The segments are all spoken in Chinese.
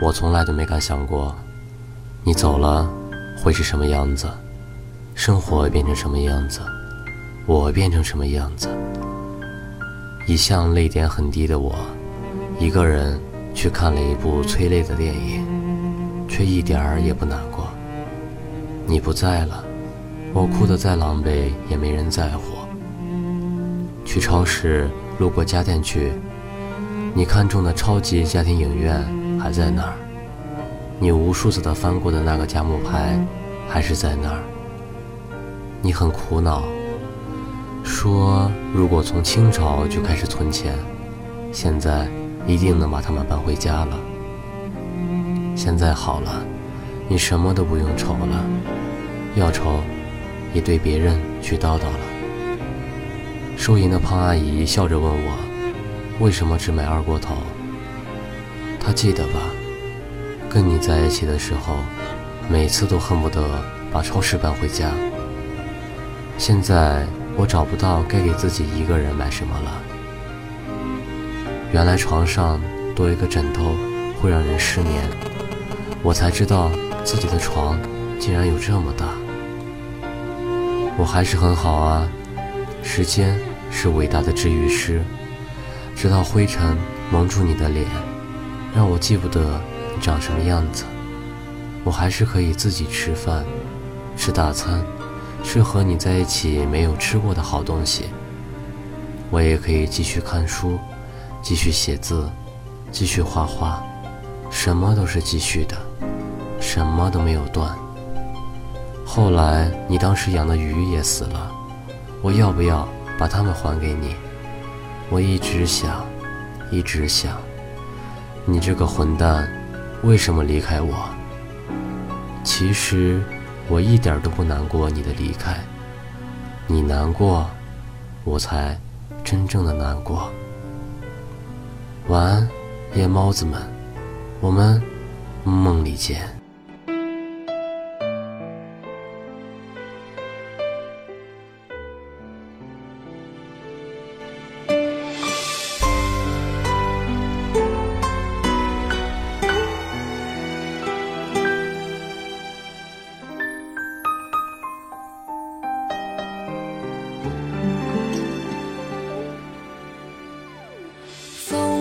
我从来都没敢想过，你走了会是什么样子，生活变成什么样子，我变成什么样子。一向泪点很低的我，一个人去看了一部催泪的电影，却一点儿也不难过。你不在了，我哭得再狼狈也没人在乎。去超市路过家电区，你看中的超级家庭影院。还在那儿，你无数次的翻过的那个价目牌，还是在那儿。你很苦恼，说如果从清朝就开始存钱，现在一定能把他们搬回家了。现在好了，你什么都不用愁了，要愁，也对别人去叨叨了。收银的胖阿姨笑着问我，为什么只买二锅头？他记得吧？跟你在一起的时候，每次都恨不得把超市搬回家。现在我找不到该给自己一个人买什么了。原来床上多一个枕头会让人失眠，我才知道自己的床竟然有这么大。我还是很好啊，时间是伟大的治愈师，直到灰尘蒙住你的脸。让我记不得你长什么样子，我还是可以自己吃饭，吃大餐，吃和你在一起没有吃过的好东西。我也可以继续看书，继续写字，继续画画，什么都是继续的，什么都没有断。后来你当时养的鱼也死了，我要不要把它们还给你？我一直想，一直想。你这个混蛋，为什么离开我？其实我一点都不难过你的离开，你难过，我才真正的难过。晚安，夜猫子们，我们梦里见。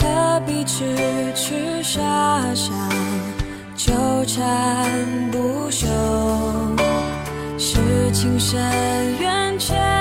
何必痴痴傻傻纠缠不休？是情深缘浅。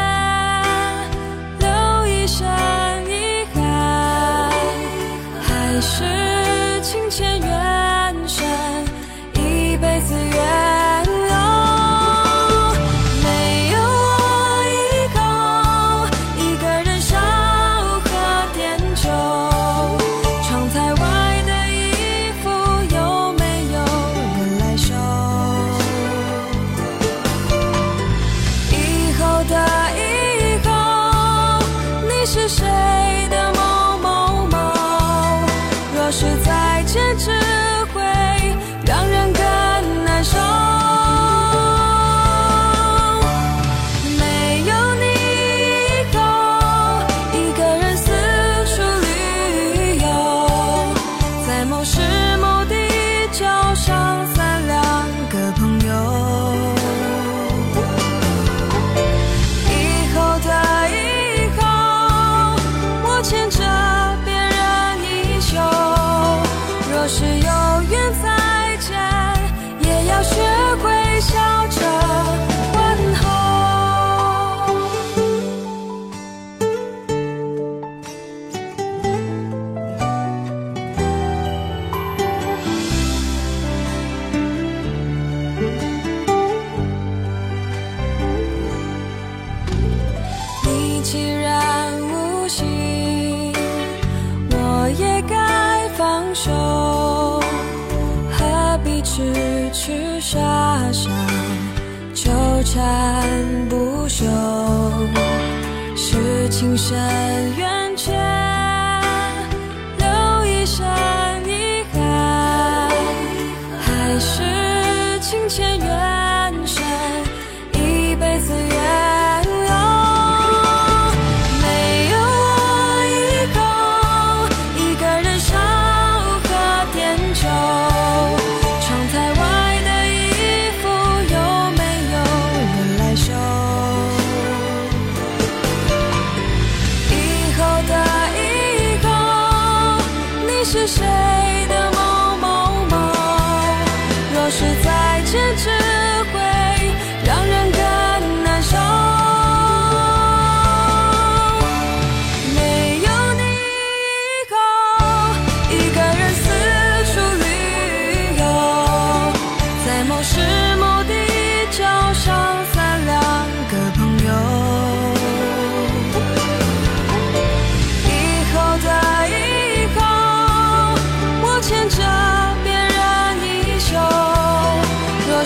也该放手何必痴痴傻傻纠缠不休是情深缘。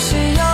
需要